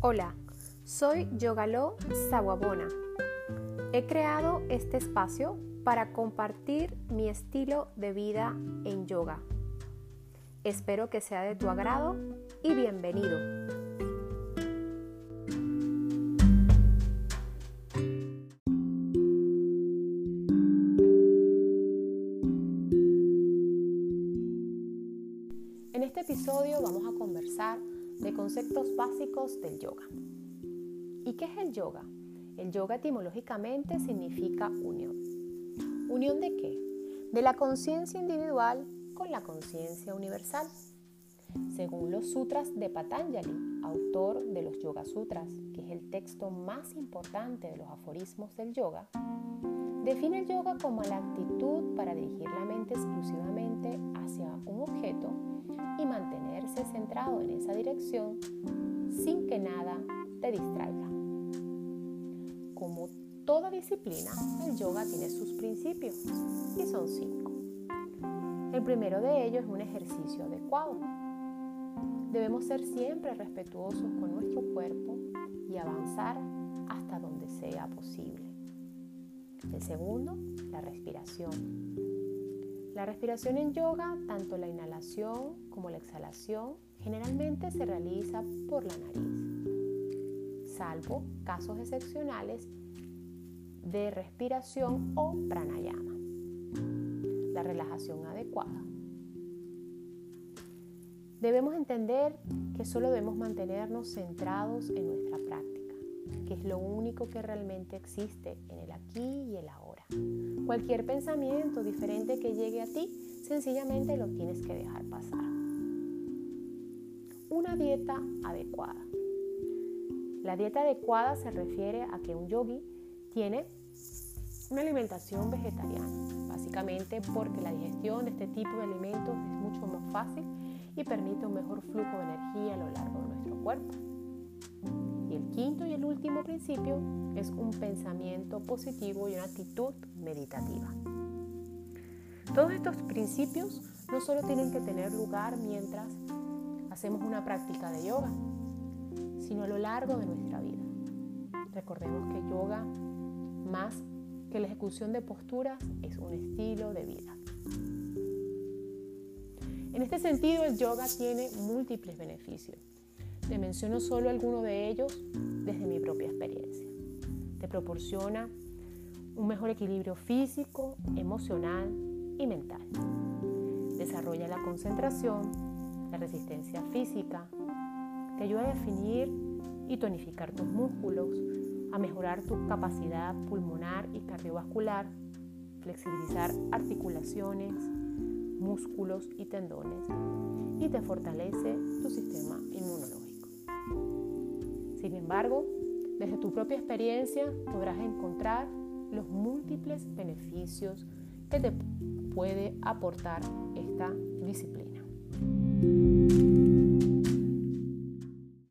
Hola, soy Yogalo Sawabona. He creado este espacio para compartir mi estilo de vida en yoga. Espero que sea de tu agrado y bienvenido. En este episodio vamos a conversar de conceptos básicos del yoga. ¿Y qué es el yoga? El yoga etimológicamente significa unión. ¿Unión de qué? De la conciencia individual con la conciencia universal. Según los sutras de Patanjali, autor de los Yoga Sutras, que es el texto más importante de los aforismos del yoga, define el yoga como la actitud para dirigir la mente exclusivamente hacia un objeto y mantenerse centrado en esa dirección sin que nada te distraiga. Como toda disciplina, el yoga tiene sus principios y son cinco. El primero de ellos es un ejercicio adecuado. Debemos ser siempre respetuosos con nuestro cuerpo y avanzar hasta donde sea posible. El segundo, la respiración. La respiración en yoga, tanto la inhalación como la exhalación, generalmente se realiza por la nariz, salvo casos excepcionales de respiración o pranayama. La relajación adecuada. Debemos entender que solo debemos mantenernos centrados en nuestra práctica, que es lo único que realmente existe en el aquí y el ahora. Cualquier pensamiento diferente que llegue a ti, sencillamente lo tienes que dejar pasar. Una dieta adecuada. La dieta adecuada se refiere a que un yogi tiene una alimentación vegetariana, básicamente porque la digestión de este tipo de alimentos es mucho más fácil y permite un mejor flujo de energía a lo largo de nuestro cuerpo. Quinto y el último principio es un pensamiento positivo y una actitud meditativa. Todos estos principios no solo tienen que tener lugar mientras hacemos una práctica de yoga, sino a lo largo de nuestra vida. Recordemos que yoga, más que la ejecución de posturas, es un estilo de vida. En este sentido, el yoga tiene múltiples beneficios. Te menciono solo algunos de ellos desde mi propia experiencia. Te proporciona un mejor equilibrio físico, emocional y mental. Desarrolla la concentración, la resistencia física, te ayuda a definir y tonificar tus músculos, a mejorar tu capacidad pulmonar y cardiovascular, flexibilizar articulaciones, músculos y tendones y te fortalece tu sistema inmunológico. Sin embargo, desde tu propia experiencia podrás encontrar los múltiples beneficios que te puede aportar esta disciplina.